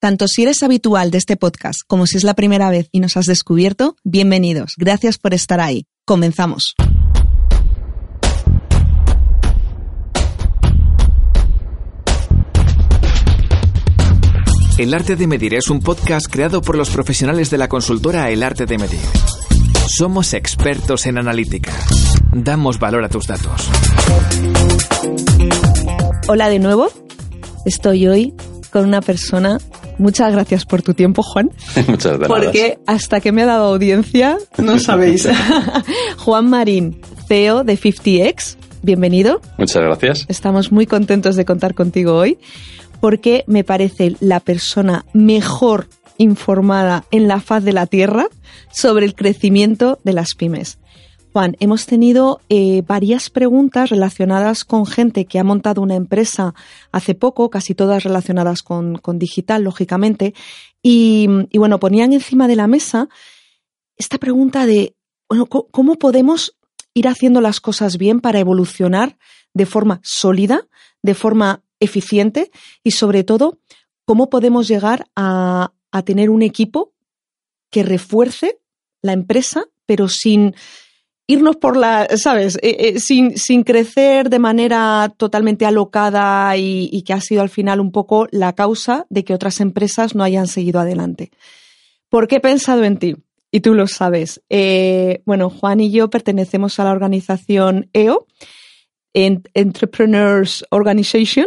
Tanto si eres habitual de este podcast como si es la primera vez y nos has descubierto, bienvenidos. Gracias por estar ahí. Comenzamos. El arte de medir es un podcast creado por los profesionales de la consultora El arte de medir. Somos expertos en analítica. Damos valor a tus datos. Hola de nuevo. Estoy hoy con una persona Muchas gracias por tu tiempo, Juan. Muchas gracias. Porque hasta que me ha dado audiencia, no sabéis. Juan Marín, CEO de 50X, bienvenido. Muchas gracias. Estamos muy contentos de contar contigo hoy porque me parece la persona mejor informada en la faz de la Tierra sobre el crecimiento de las pymes. Juan, hemos tenido eh, varias preguntas relacionadas con gente que ha montado una empresa hace poco, casi todas relacionadas con, digital, lógicamente, y, bueno, ponían encima de la mesa esta pregunta de, bueno, ¿cómo podemos ir haciendo las cosas bien para evolucionar de forma sólida, de forma eficiente y sobre todo, cómo podemos llegar a, a tener un equipo que refuerce la empresa, pero sin irnos por la, ¿sabes? Eh, eh, sin, sin, crecer de manera totalmente alocada y, que ha sido al final un poco la causa de que otras empresas no hayan seguido adelante. ¿Por qué he pensado en ti? Y tú lo sabes. Eh, bueno, Juan y yo pertenecemos a la organización EO, Entrepreneurs Organization,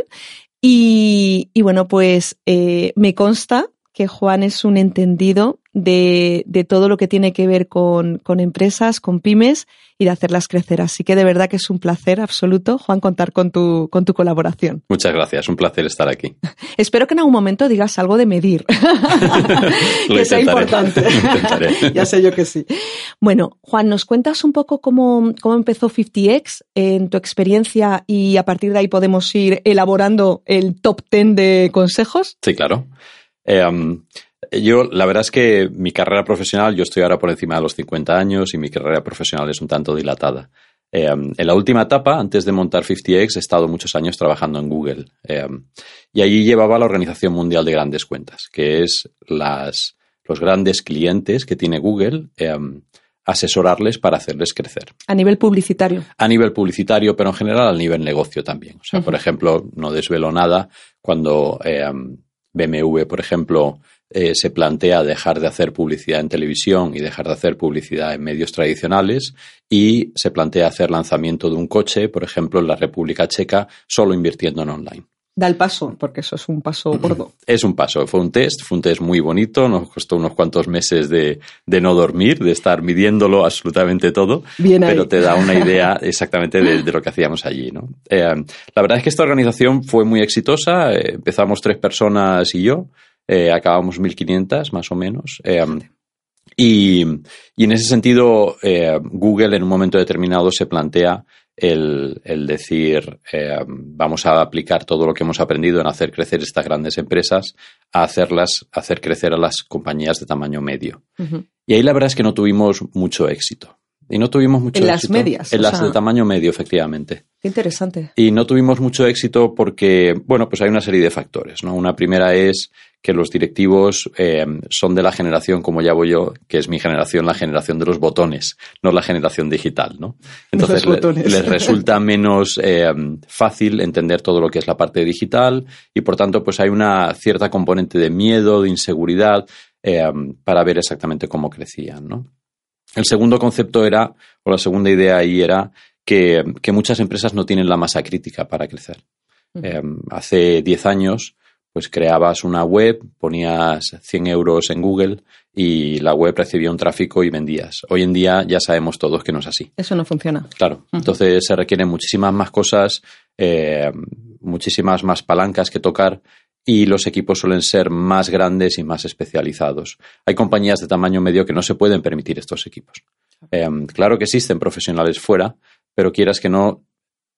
y, bueno, pues me consta que Juan es un entendido de, de todo lo que tiene que ver con, con, empresas, con pymes y de hacerlas crecer. Así que de verdad que es un placer absoluto, Juan, contar con tu, con tu colaboración. Muchas gracias, un placer estar aquí. Espero que en algún momento digas algo de medir, que sea importante. ya sé yo que sí. Bueno, Juan, ¿nos cuentas un poco cómo, cómo empezó 50X en tu experiencia y a partir de ahí podemos ir elaborando el top 10 de consejos? Sí, claro. Eh, um, yo, la verdad es que mi carrera profesional, yo estoy ahora por encima de los 50 años y mi carrera profesional es un tanto dilatada. Eh, en la última etapa, antes de montar 50X, he estado muchos años trabajando en Google. Eh, y allí llevaba la Organización Mundial de Grandes Cuentas, que es las, los grandes clientes que tiene Google, asesorarles para hacerles crecer. A nivel publicitario. A nivel publicitario, pero en general a nivel negocio también. O sea, por ejemplo, no desvelo nada cuando BMW, por ejemplo, eh, se plantea dejar de hacer publicidad en televisión y dejar de hacer publicidad en medios tradicionales y se plantea hacer lanzamiento de un coche, por ejemplo, en la República Checa, solo invirtiendo en online. Da el paso, porque eso es un paso gordo. Es un paso, fue un test, fue un test muy bonito, nos costó unos cuantos meses de, no dormir, de estar midiéndolo absolutamente todo, pero te da una idea exactamente de, lo que hacíamos allí. ¿no? Eh, la verdad es que esta organización fue muy exitosa, eh, empezamos tres personas y yo, eh, acabamos 1500 más o menos. Eh, y, en ese sentido, Google en un momento determinado se plantea el, decir, vamos a aplicar todo lo que hemos aprendido en hacer crecer estas grandes empresas a hacerlas, hacer crecer a las compañías de tamaño medio. Y ahí la verdad es que no tuvimos mucho éxito. Y no tuvimos mucho en éxito. En las medias. En las de tamaño medio, efectivamente. Qué interesante. Y no tuvimos mucho éxito porque, bueno, pues hay una serie de factores, ¿no? Una primera es que los directivos eh, son de la generación, como ya voy yo, que es mi generación, la generación de los botones, no la generación digital, ¿no? Entonces les resulta menos eh, fácil entender todo lo que es la parte digital y por tanto pues hay una cierta componente de miedo, de inseguridad eh, para ver exactamente cómo crecían, ¿no? El segundo concepto era, o la segunda idea ahí era que, muchas empresas no tienen la masa crítica para crecer. hace 10 años pues creabas una web, ponías 100 euros en Google y la web recibía un tráfico y vendías. Hoy en día ya sabemos todos que no es así. Eso no funciona. Claro. Entonces se requieren muchísimas más cosas, eh, muchísimas más palancas que tocar y los equipos suelen ser más grandes y más especializados. Hay compañías de tamaño medio que no se pueden permitir estos equipos. Eh, claro que existen profesionales fuera, pero quieras que no,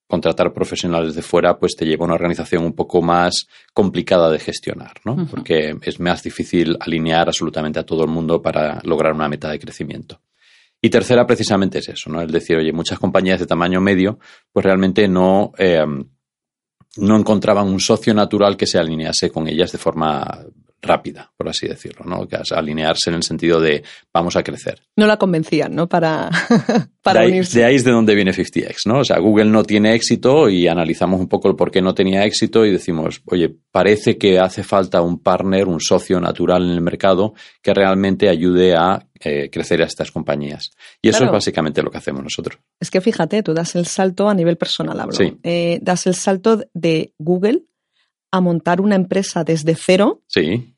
contratar profesionales de fuera pues te lleva a una organización un poco más complicada de gestionar, ¿no? Porque es más difícil alinear absolutamente a todo el mundo para lograr una meta de crecimiento. Y tercera, precisamente es eso, ¿no? Es decir, oye, muchas compañías de tamaño medio, pues realmente no, eh, no encontraban un socio natural que se alinease con ellas de forma rápida, por así decirlo, ¿no? Que alinearse en el sentido de vamos a crecer. No la convencían, ¿no? Para, para de ahí, unirse. De ahí es de donde viene 50X, ¿no? O sea, Google no tiene éxito y analizamos un poco el por qué no tenía éxito y decimos, oye, parece que hace falta un partner, un socio natural en el mercado que realmente ayude a eh, crecer a estas compañías. Y eso Claro. es básicamente lo que hacemos nosotros. Es que fíjate, tú das el salto a nivel personal, hablo. Sí. Eh, das el salto de Google a montar una empresa desde cero Sí,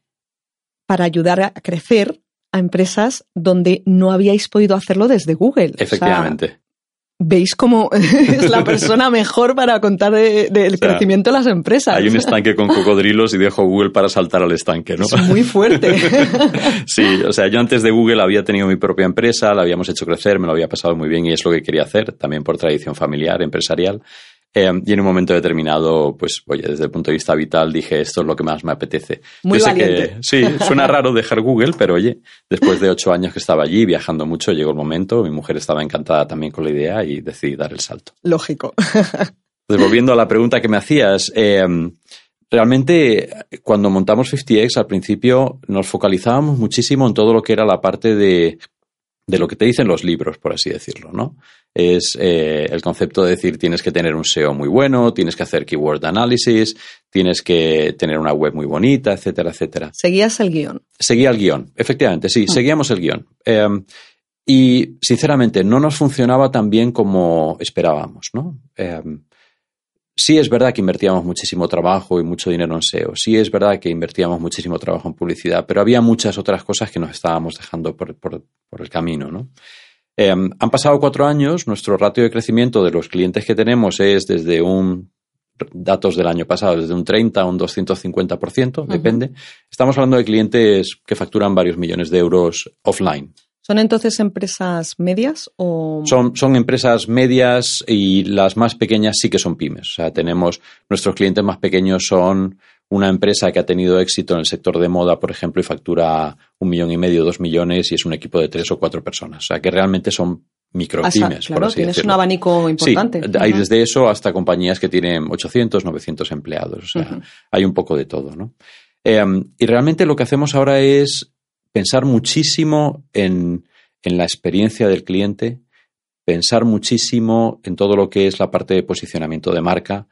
para ayudar a crecer a empresas donde no habíais podido hacerlo desde Google. O sea, efectivamente. Veis cómo es la persona mejor para contar de- del O sea, crecimiento de las empresas. Hay un estanque con cocodrilos y dejo Google para saltar al estanque, ¿no? Es muy fuerte. Sí, o sea, yo antes de Google había tenido mi propia empresa, la habíamos hecho crecer, me lo había pasado muy bien y es lo que quería hacer, también por tradición familiar, empresarial. Eh, y en un momento determinado, pues, oye, desde el punto de vista vital dije, esto es lo que más me apetece. Muy Yo sé que, sí, suena raro dejar Google, pero oye, después de ocho años que estaba allí, viajando mucho, llegó el momento, mi mujer estaba encantada también con la idea y decidí dar el salto. Lógico. Entonces, volviendo a la pregunta que me hacías, eh, realmente cuando montamos 50X al principio nos focalizábamos muchísimo en todo lo que era la parte de, de lo que te dicen los libros, por así decirlo, ¿no? Es eh, el concepto de decir tienes que tener un SEO muy bueno, tienes que hacer keyword analysis, tienes que tener una web muy bonita, etcétera, etcétera. Seguías el guion. Seguía el guion, efectivamente, sí, seguíamos el guion. Eh, y sinceramente no nos funcionaba tan bien como esperábamos, ¿no? Eh, sí es verdad que invertíamos muchísimo trabajo y mucho dinero en SEO, sí es verdad que invertíamos muchísimo trabajo en publicidad, pero había muchas otras cosas que nos estábamos dejando por, por- por el camino, ¿no? Eh, han pasado cuatro años, nuestro ratio de crecimiento de los clientes que tenemos es desde un datos del año pasado, desde un 30 a un 250%, depende. Estamos hablando de clientes que facturan varios millones de euros offline. ¿Son entonces empresas medias o...? Son, son empresas medias y las más pequeñas sí que son pymes. O sea, tenemos nuestros clientes más pequeños son una empresa que ha tenido éxito en el sector de moda, por ejemplo, y factura un millón y medio, dos millones y es un equipo de tres o cuatro personas. O sea, que realmente son micropymes, claro, por así tienes decirlo. un abanico importante. Sí, hay desde eso hasta compañías que tienen 800, 900 empleados. O sea, hay un poco de todo, ¿no? Eh, y realmente lo que hacemos ahora es pensar muchísimo en, en la experiencia del cliente, pensar muchísimo en todo lo que es la parte de posicionamiento de marca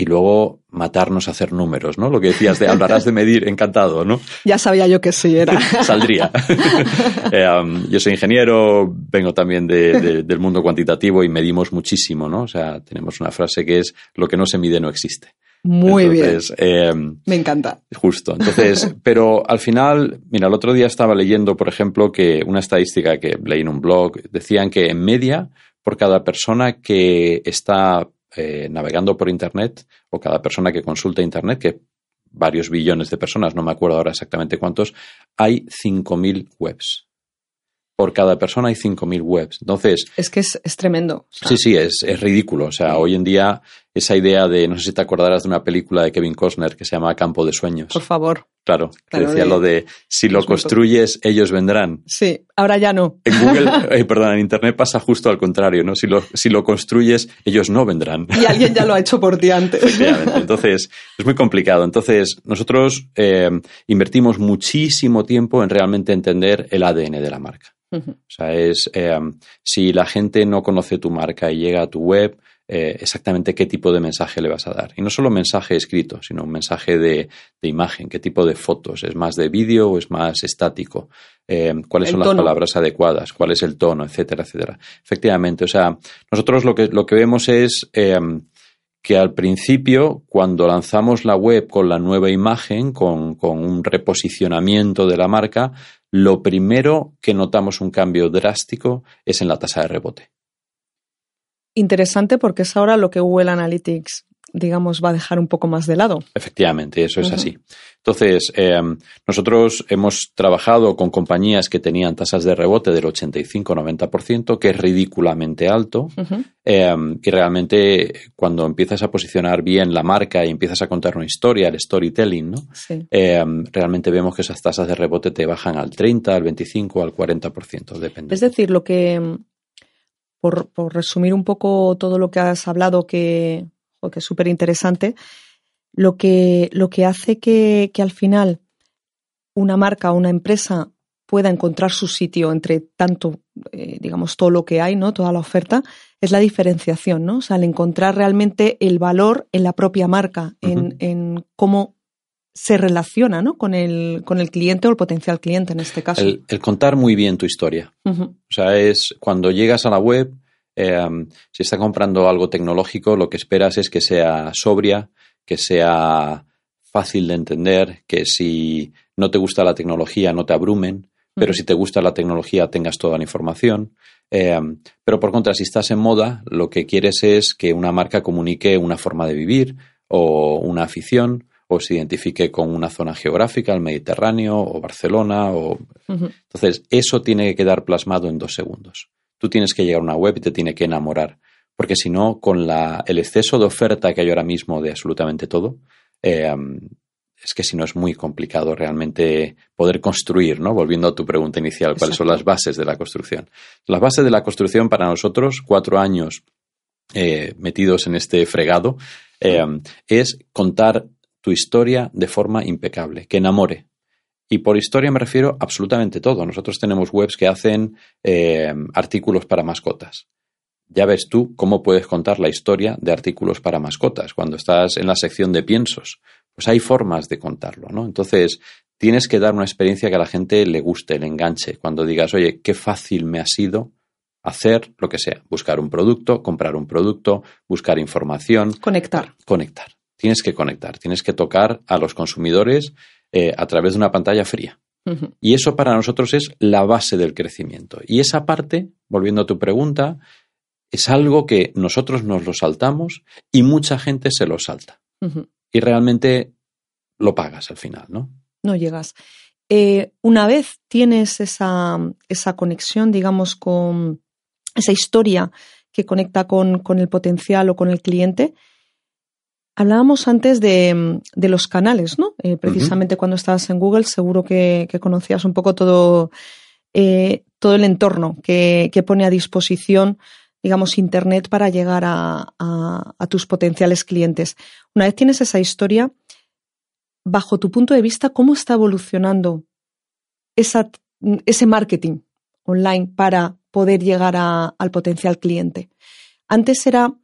y luego matarnos a hacer números, ¿no? Lo que decías de hablarás de medir, encantado, ¿no? Ya sabía yo que sí era. Saldría. Eh, um, yo soy ingeniero, vengo también de- de- del mundo cuantitativo y medimos muchísimo, ¿no? O sea, tenemos una frase que es lo que no se mide no existe. Muy Entonces, eh, bien. Me encanta. Justo. Entonces, pero al final, mira, el otro día estaba leyendo, por ejemplo, que una estadística que leí en un blog, decían que en media, por cada persona que está eh, navegando por Internet o cada persona que consulta Internet, que varios billones de personas, no me acuerdo ahora exactamente cuántos, hay 5.000 webs. Por cada persona hay 5.000 webs. Entonces, Es que es, es tremendo. O sea, Sí, sí, es, es ridículo. O sea, hoy en día esa idea de, no sé si te acordarás de una película de Kevin Costner que se llama Campo de Sueños. Por favor. Claro, que Claro, decía de- lo de si lo construyes, ellos vendrán. Sí, ahora ya no. En Google, eh, perdón, en Internet pasa justo al contrario, ¿no? Si lo, si lo construyes, ellos no vendrán. Y alguien ya lo ha hecho por ti antes. Efectivamente. Entonces, es muy complicado. Entonces, nosotros eh, invertimos muchísimo tiempo en realmente entender el ADN de la marca. O sea, es eh, si la gente no conoce tu marca y llega a tu web, eh, exactamente qué tipo de mensaje le vas a dar. Y no solo mensaje escrito, sino un mensaje de, de imagen, qué tipo de fotos. ¿Es más de vídeo o es más estático? Eh, ¿Cuáles El son las palabras adecuadas? ¿Cuál es el tono? Etcétera, etcétera. Efectivamente, o sea, nosotros lo que, lo que vemos es eh, que al principio, cuando lanzamos la web con la nueva imagen, con, con un reposicionamiento de la marca, lo primero que notamos un cambio drástico es en la tasa de rebote. Interesante porque es ahora lo que Google Analytics, digamos, va a dejar un poco más de lado. Efectivamente, eso es así. Entonces, eh, nosotros hemos trabajado con compañías que tenían tasas de rebote del 85-90%, que es ridículamente alto. Eh, y realmente cuando empiezas a posicionar bien la marca y empiezas a contar una historia, el storytelling, ¿no? Sí. Eh, realmente vemos que esas tasas de rebote te bajan al 30, al 25, al 40%, depende. Es decir, lo que, por, por resumir un poco todo lo que has hablado, que, es súper interesante, lo que, lo que hace que, que al final una marca o una empresa pueda encontrar su sitio entre tanto, eh, digamos, todo lo que hay, ¿no? Toda la oferta, es la diferenciación, ¿no? O sea, el encontrar realmente el valor en la propia marca, en, cómo se relaciona ¿no? con, el, con el cliente o el potencial cliente en este caso. El, contar muy bien tu historia. O sea, es cuando llegas a la web, eh, si está comprando algo tecnológico, lo que esperas es que sea sobria, que sea fácil de entender, que si no te gusta la tecnología no te abrumen, pero si te gusta la tecnología tengas toda la información. Eh, pero por contra, si estás en moda, lo que quieres es que una marca comunique una forma de vivir o una afición o se identifique con una zona geográfica, el Mediterráneo o Barcelona. O... Entonces, eso tiene que quedar plasmado en dos segundos. Tú tienes que llegar a una web y te tiene que enamorar, porque si no, con la, el exceso de oferta que hay ahora mismo de absolutamente todo, eh, es que si no es muy complicado realmente poder construir, ¿no? Volviendo a tu pregunta inicial, ¿cuáles son las bases de la construcción? Las bases de la construcción para nosotros, cuatro años eh, metidos en este fregado, eh, es contar tu historia de forma impecable, que enamore. Y por historia me refiero absolutamente todo. Nosotros tenemos webs que hacen eh, artículos para mascotas. Ya ves tú cómo puedes contar la historia de artículos para mascotas cuando estás en la sección de piensos pues hay formas de contarlo, ¿no? Entonces, tienes que dar una experiencia que a la gente le guste, le enganche. Cuando digas, oye, qué fácil me ha sido hacer lo que sea, buscar un producto, comprar un producto, buscar información. Conectar. Conectar. Tienes que conectar, tienes que tocar a los consumidores eh, a través de una pantalla fría. Y eso para nosotros es la base del crecimiento. Y esa parte, volviendo a tu pregunta, es algo que nosotros nos lo saltamos y mucha gente se lo salta y realmente lo pagas al final, ¿no? No llegas. Eh, una vez tienes esa, esa, conexión, digamos, con esa historia que conecta con, el potencial o con el cliente, hablábamos antes de, los canales, ¿no? Eh, precisamente cuando estabas en Google, seguro que, conocías un poco todo, eh, todo el entorno que, que, pone a disposición digamos, Internet para llegar a, tus potenciales clientes. Una vez tienes esa historia, bajo tu punto de vista, ¿cómo está evolucionando ese marketing online para poder llegar al potencial cliente? Antes era,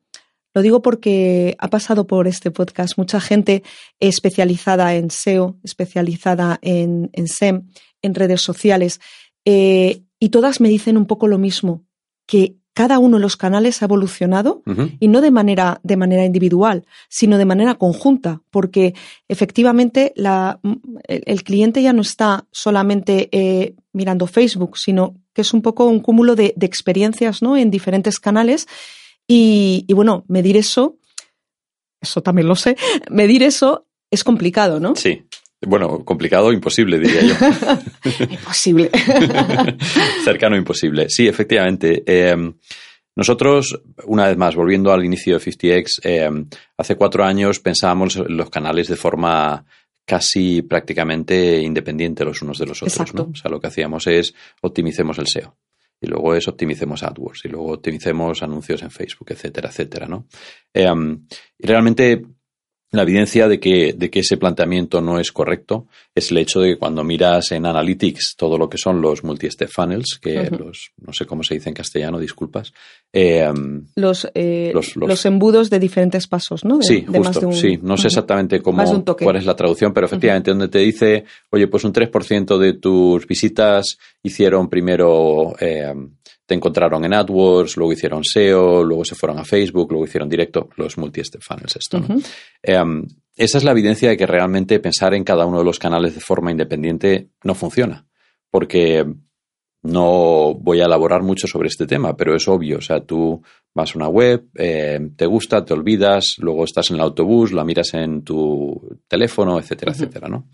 lo digo porque ha pasado por este podcast mucha gente especializada en SEO, especializada en, SEM, en redes sociales, eh, y todas me dicen un poco lo mismo, que cada uno de los canales ha evolucionado y no de manera, de manera individual, sino de manera conjunta, porque efectivamente la, el, cliente ya no está solamente eh, mirando Facebook, sino que es un poco un cúmulo de, experiencias ¿no? en diferentes canales. Y, y, bueno, medir eso, eso también lo sé, medir eso es complicado, ¿no? Sí. Bueno, complicado, imposible, diría yo. imposible. Cercano, imposible. Sí, efectivamente. Em, nosotros, una vez más, volviendo al inicio de 50X, em, hace cuatro años pensábamos los canales de forma casi prácticamente independiente los unos de los otros. ¿no? O sea, lo que hacíamos es optimicemos el SEO. Y luego es optimicemos AdWords. Y luego optimicemos anuncios en Facebook, etcétera, etcétera, ¿no? Em, y realmente la evidencia de que, de que ese planteamiento no es correcto es el hecho de que cuando miras en Analytics todo lo que son los multi-step funnels, que los, no sé cómo se dice en castellano, disculpas. Eh, los, los, embudos de diferentes pasos, ¿no? sí, justo, sí. No sé exactamente cómo, cuál es la traducción, pero efectivamente donde te dice, oye, pues un 3% de tus visitas hicieron primero eh, te encontraron en AdWords, luego hicieron SEO, luego se fueron a Facebook, luego hicieron directo los multi-step funnels. Esto, em, esa es la evidencia de que realmente pensar en cada uno de los canales de forma independiente no funciona. Porque no voy a elaborar mucho sobre este tema, pero es obvio. O sea, tú vas a una web, em, te gusta, te olvidas, luego estás en el autobús, la miras en tu teléfono, etcétera, etcétera, ¿no?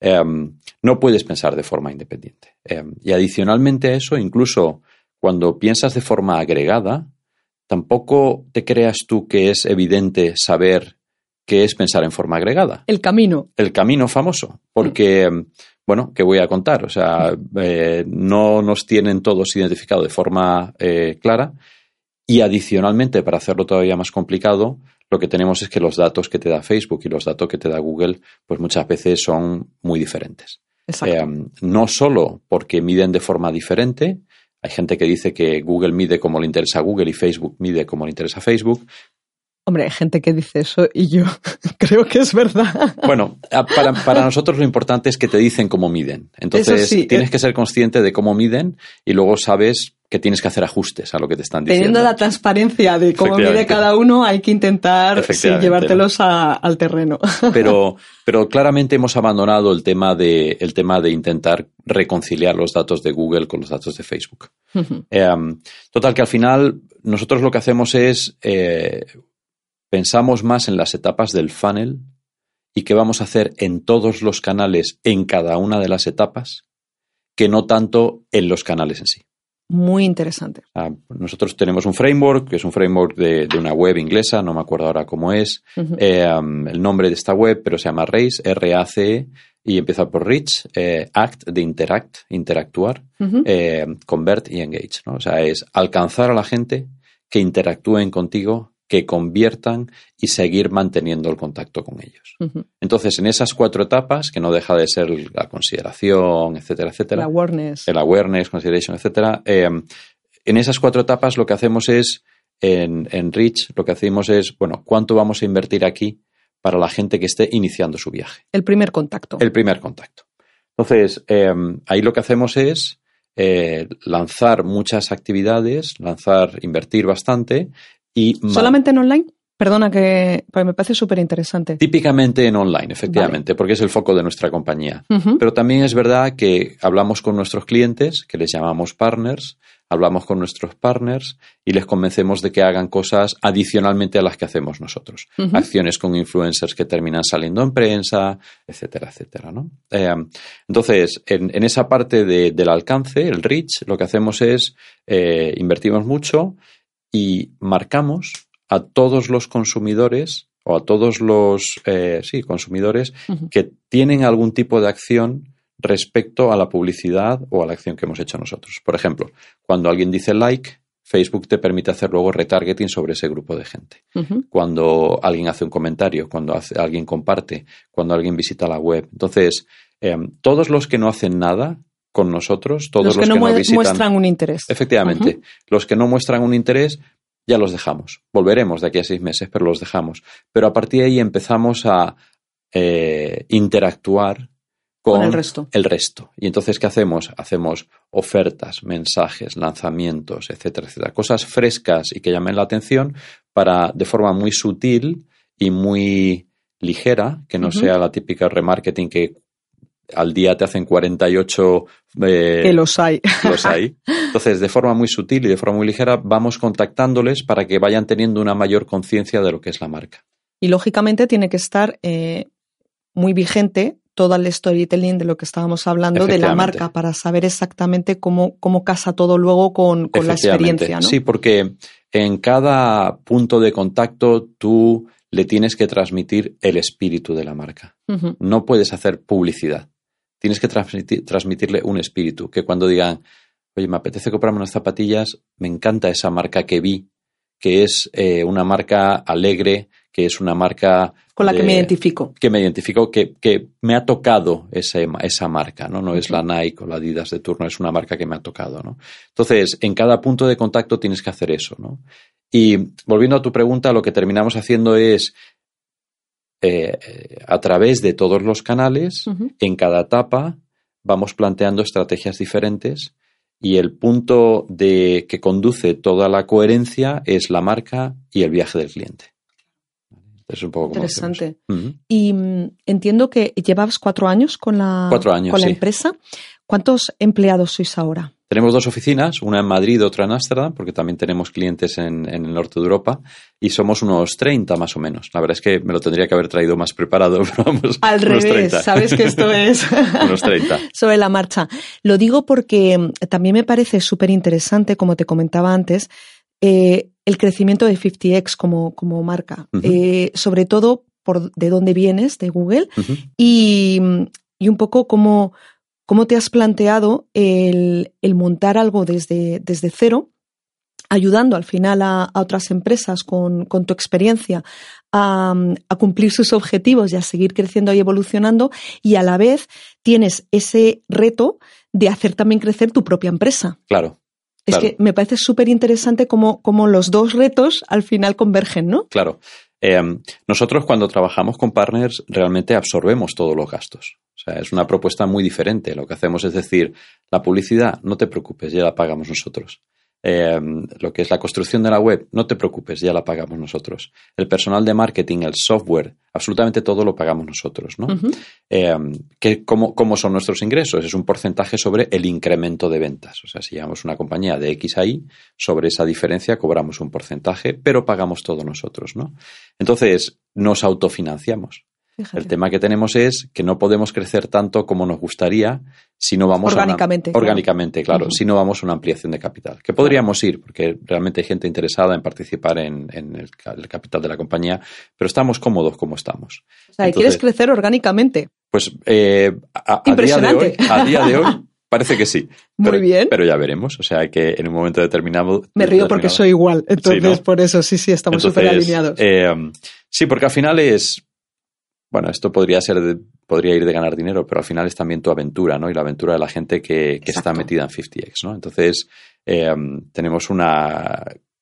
Em, no puedes pensar de forma independiente. y adicionalmente a eso, incluso cuando piensas de forma agregada, tampoco te creas tú que es evidente saber qué es pensar en forma agregada. El camino. El camino famoso. Porque, bueno, ¿qué voy a contar? O sea, eh, no nos tienen todos identificado de forma eh, clara. Y adicionalmente, para hacerlo todavía más complicado, lo que tenemos es que los datos que te da Facebook y los datos que te da Google, pues muchas veces son muy diferentes. Eh, no solo porque miden de forma diferente, hay gente que dice que Google mide como le interesa a Google y Facebook mide como le interesa a Facebook, Hombre, hay gente que dice eso y yo creo que es verdad. Bueno, para, nosotros lo importante es que te dicen cómo miden. Entonces tienes eh. que ser consciente de cómo miden y luego sabes que tienes que hacer ajustes a lo que te están diciendo. Teniendo la transparencia de cómo mide cada uno, hay que intentar llevártelos al terreno. Pero, pero claramente hemos abandonado el tema, de, el tema de intentar reconciliar los datos de Google con los datos de Facebook. Eh, total, que al final nosotros lo que hacemos es eh, pensamos más en las etapas del funnel y qué vamos a hacer en todos los canales en cada una de las etapas que no tanto en los canales en sí. Muy interesante. Ah, nosotros tenemos un framework, que es un framework de, una web inglesa, no me acuerdo ahora cómo es eh, el nombre de esta web, pero se llama RACE, R-A-C-E, y empieza por Reach, eh, Act, de Interact, interactuar, eh, Convert y Engage. ¿no? O sea, es alcanzar a la gente que interactúen contigo que conviertan y seguir manteniendo el contacto con ellos. Entonces, en esas cuatro etapas, que no deja de ser la consideración, etcétera, etcétera. El awareness. El awareness, consideration, etcétera. Eh, en esas cuatro etapas lo que hacemos es, en, en Rich, lo que hacemos es, bueno, ¿cuánto vamos a invertir aquí para la gente que esté iniciando su viaje? El primer contacto. El primer contacto. Entonces, eh, ahí lo que hacemos es eh, lanzar muchas actividades, lanzar, invertir bastante ¿Solamente en online? Perdona que me parece súper interesante. Típicamente en online, efectivamente, porque es el foco de nuestra compañía. Pero también es verdad que hablamos con nuestros clientes, que les llamamos partners, hablamos con nuestros partners y les convencemos de que hagan cosas adicionalmente a las que hacemos nosotros. Acciones con influencers que terminan saliendo en prensa, etcétera, etcétera. ¿no? Eh, entonces, en, esa parte del alcance, el reach, lo que hacemos es eh, invertimos mucho y marcamos a todos los consumidores o a todos los eh, sí, consumidores que tienen algún tipo de acción respecto a la publicidad o a la acción que hemos hecho nosotros. Por ejemplo, cuando alguien dice like, Facebook te permite hacer luego retargeting sobre ese grupo de gente. Cuando alguien hace un comentario, cuando alguien comparte, cuando alguien visita la web. Entonces, em, todos los que no hacen nada con nosotros, todos los, que, no, muestran un interés. Efectivamente, los que no muestran un interés ya los dejamos. Volveremos de aquí a seis meses, pero los dejamos. Pero a partir de ahí empezamos a eh, interactuar con, el resto. El resto. Y entonces, ¿qué hacemos? Hacemos ofertas, mensajes, lanzamientos, etcétera, etcétera. Cosas frescas y que llamen la atención para, de forma muy sutil y muy ligera, que no sea la típica remarketing que al día te hacen 48... Eh, que los hay. Los hay. Entonces, de forma muy sutil y de forma muy ligera, vamos contactándoles para que vayan teniendo una mayor conciencia de lo que es la marca. Y lógicamente tiene que estar eh, muy vigente todo el storytelling de lo que estábamos hablando de la marca para saber exactamente cómo, cómo casa todo luego con, con la experiencia. ¿no? Sí, porque en cada punto de contacto tú le tienes que transmitir el espíritu de la marca. No puedes hacer publicidad tienes que transmitirle un espíritu, que cuando digan, oye, me apetece comprarme unas zapatillas, me encanta esa marca que vi, que es eh, una marca alegre, que es una marca... Con la que me identifico. Que me identifico, que, que me ha tocado esa marca, ¿no? No es la Nike o la Adidas de turno, es una marca que me ha tocado, ¿no? Entonces, en cada punto de contacto tienes que hacer eso, ¿no? Y volviendo a tu pregunta, lo que terminamos haciendo es eh, a través de todos los canales, en cada etapa vamos planteando estrategias diferentes y el punto de que conduce toda la coherencia es la marca y el viaje del cliente. Es un poco interesante. Y mm, entiendo que llevabas cuatro años con la, con la empresa. ¿Cuántos empleados sois ahora? Tenemos dos oficinas, una en Madrid, otra en Ámsterdam, porque también tenemos clientes en, el norte de Europa, y somos unos 30 más o menos. La verdad es que me lo tendría que haber traído más preparado, pero vamos. Al revés, sabes que esto es. unos 30. Sobre la marcha. Lo digo porque mm, también me parece súper interesante, como te comentaba antes, eh, el crecimiento de 50x como, como marca. Eh, sobre todo por de dónde vienes, de Google, y, y un poco cómo ¿Cómo te has planteado el, montar algo desde, desde cero ayudando al final a, otras empresas con, tu experiencia a, cumplir sus objetivos y a seguir creciendo y evolucionando y a la vez tienes ese reto de hacer también crecer tu propia empresa. Claro. Es que me parece súper interesante cómo, los dos retos al final convergen, ¿no? Claro. Eh, nosotros cuando trabajamos con partners realmente absorbemos todos los gastos. O sea, es una propuesta muy diferente. Lo que hacemos es decir, la publicidad, no te preocupes, ya la pagamos nosotros. Em, lo que es la construcción de la web, no te preocupes, ya la pagamos nosotros. El personal de marketing, el software, absolutamente todo lo pagamos nosotros, ¿no? Em, cómo, son nuestros ingresos? Es un porcentaje sobre el incremento de ventas. O sea, si llevamos una compañía de X a Y, sobre esa diferencia cobramos un porcentaje, pero pagamos todo nosotros, ¿no? Entonces, nos autofinanciamos. El tema que tenemos es que no podemos crecer tanto como nos gustaría si no vamos orgánicamente. A una, orgánicamente, claro, si no vamos a una ampliación de capital. Que podríamos ir, porque realmente hay gente interesada en participar en, el, capital de la compañía, pero estamos cómodos como estamos. O sea, ¿quieres crecer orgánicamente? Pues eh, a, día de hoy, a día de hoy Parece que sí. Muy bien. Pero ya veremos. O sea, que en un momento determinado. Me río porque soy igual. Entonces, por eso sí, sí, estamos súper alineados. Eh, sí, porque al final es bueno, esto podría ser, podría ir de ganar dinero, pero al final es también tu aventura, ¿no? Y la aventura de la gente que, está metida en 50x, ¿no? Entonces, eh, tenemos un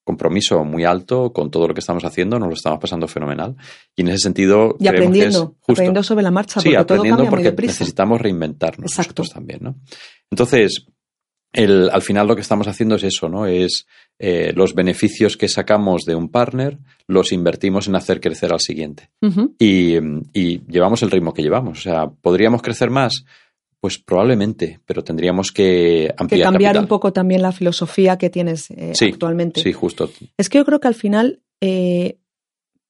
compromiso muy alto con todo lo que estamos haciendo, nos lo estamos pasando fenomenal. Y en ese sentido. Y aprendiendo, aprendiendo sobre la marcha, porque aprendiendo todo cambia porque necesitamos reinventarnos nosotros también, ¿no? Entonces, al final lo que estamos haciendo es eso, ¿no? Es eh, los beneficios que sacamos de un partner los invertimos en hacer crecer al siguiente. y, llevamos el ritmo que llevamos. O sea, ¿podríamos crecer más? Pues probablemente, pero tendríamos que ampliar. Que cambiar un poco también la filosofía que tienes eh, actualmente. Sí, justo. Es que yo creo que al final, eh,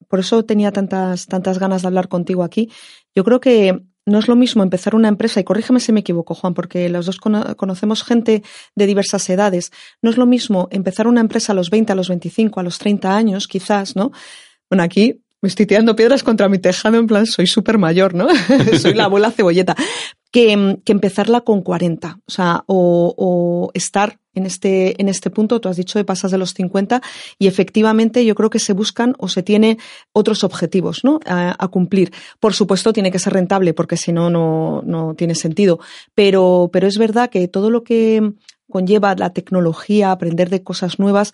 por eso tenía tantas, tantas ganas de hablar contigo aquí. Yo creo que no es lo mismo empezar una empresa, y corrígeme si me equivoco, Juan, porque los dos conocemos gente de diversas edades. No es lo mismo empezar una empresa a los 20, a los 25, a los 30 años, quizás, ¿no? Bueno, aquí me estoy tirando piedras contra mi tejado, en plan, soy súper mayor, ¿no? soy la abuela cebolleta. Que, que, empezarla con 40, o sea, o, o estar en este, en este punto, tú has dicho de pasas de los 50 y efectivamente yo creo que se buscan o se tiene otros objetivos ¿no? a, cumplir. Por supuesto tiene que ser rentable porque si no, no tiene sentido. Pero, pero es verdad que todo lo que conlleva la tecnología, aprender de cosas nuevas,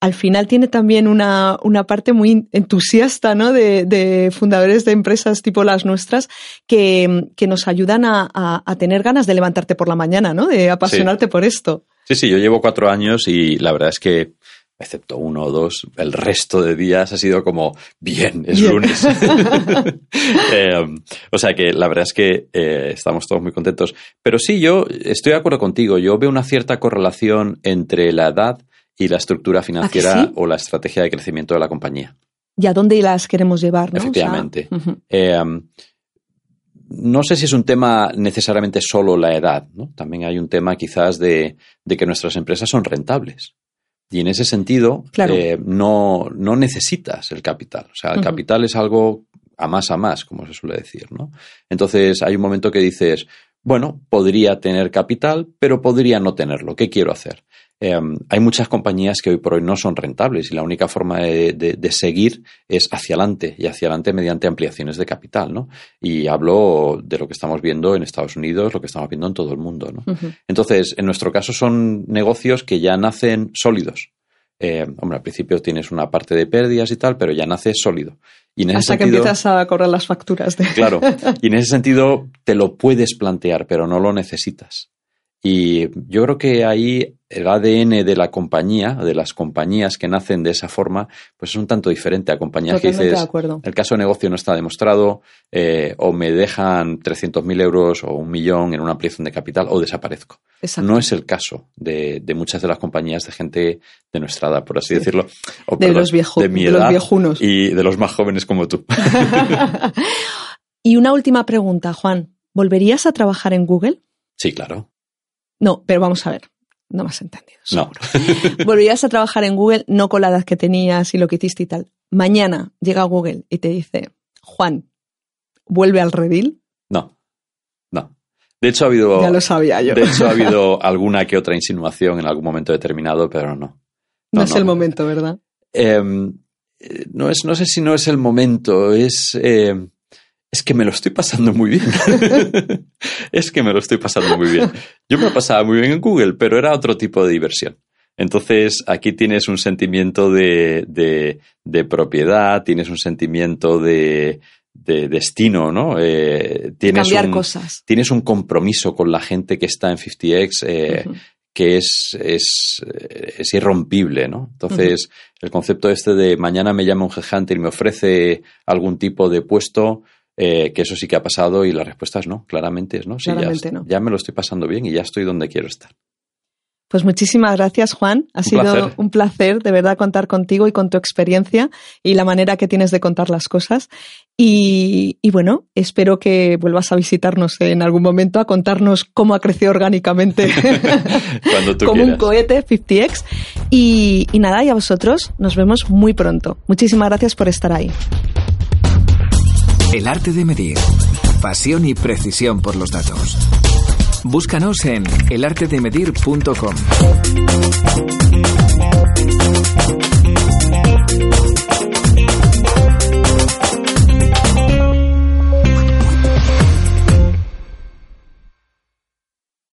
al final tiene también una, una parte muy entusiasta ¿no? de, de, fundadores de empresas tipo las nuestras que, que nos ayudan a, a, tener ganas de levantarte por la mañana, ¿no? de apasionarte por esto. Sí, sí, yo llevo cuatro años y la verdad es que, excepto uno o dos, el resto de días ha sido como, bien, es lunes. eh, o sea que la verdad es que eh, estamos todos muy contentos. Pero sí, yo estoy de acuerdo contigo. Yo veo una cierta correlación entre la edad y la estructura financiera o la estrategia de crecimiento de la compañía. ¿Y a dónde las queremos llevar? ¿no? Efectivamente no sé si es un tema necesariamente solo la edad, ¿no? También hay un tema quizás de, que nuestras empresas son rentables. Y en ese sentido, eh, no, no, necesitas el capital. O sea, el capital es algo a más a más, como se suele decir, ¿no? Entonces hay un momento que dices, bueno, podría tener capital, pero podría no tenerlo. ¿Qué quiero hacer? Em, hay muchas compañías que hoy por hoy no son rentables y la única forma de, seguir es hacia adelante y hacia adelante mediante ampliaciones de capital, ¿no? Y hablo de lo que estamos viendo en Estados Unidos, lo que estamos viendo en todo el mundo, ¿no? Entonces, en nuestro caso son negocios que ya nacen sólidos. Eh, hombre, al principio tienes una parte de pérdidas y tal, pero ya nace sólido. Y Hasta que empiezas a cobrar las facturas. De... Claro, y en ese sentido te lo puedes plantear, pero no lo necesitas. Y yo creo que ahí el ADN de la compañía, de las compañías que nacen de esa forma, pues es un tanto diferente a compañías que dices, el caso de negocio no está demostrado, eh, o me dejan 300.000 euros o un millón en una ampliación de capital, o desaparezco. No es el caso de, muchas de las compañías de gente de nuestra edad, por así decirlo. de los viejos, de mi edad viejunos. Y de los más jóvenes como tú. y una última pregunta, Juan. ¿Volverías a trabajar en Google? Sí, claro. No, pero vamos a ver. No me has entendido. No. Volverías a trabajar en Google, no con la edad que tenías y lo que hiciste y tal. Mañana llega Google y te dice, Juan, ¿vuelve al redil? No. No. De hecho, ha habido. Ya lo sabía yo. De hecho, ha habido alguna que otra insinuación en algún momento determinado, pero no. No, es el momento, ¿verdad? Em, no, es, no sé si no es el momento, es, em, es que me lo estoy pasando muy bien. es que me lo estoy pasando muy bien. Yo me lo pasaba muy bien en Google, pero era otro tipo de diversión. Entonces, aquí tienes un sentimiento de, de, propiedad, tienes un sentimiento de, de destino, ¿no? Eh, tienes Cambiar cosas. Tienes un compromiso con la gente que está en 50X eh, que es, es, es, irrompible, ¿no? Entonces, el concepto este de mañana me llama un headhunter y me ofrece algún tipo de puesto, eh, que eso sí que ha pasado y la respuesta es no, claramente es no. Sí, claramente ya, no. ya me lo estoy pasando bien y ya estoy donde quiero estar. Pues muchísimas gracias, Juan. Ha sido un placer de verdad contar contigo y con tu experiencia y la manera que tienes de contar las cosas. Y, bueno, espero que vuelvas a visitarnos en algún momento a contarnos cómo ha crecido orgánicamente como un cohete 50X. Y, y nada, y a vosotros nos vemos muy pronto. Muchísimas gracias por estar ahí. El arte de medir. Pasión y precisión por los datos. Búscanos en elartedemedir.com.